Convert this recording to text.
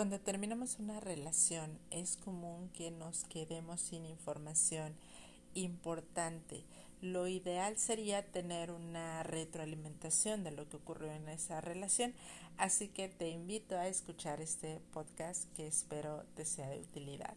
Cuando terminamos una relación es común que nos quedemos sin información importante. Lo ideal sería tener una retroalimentación de lo que ocurrió en esa relación, así que te invito a escuchar este podcast que espero te sea de utilidad.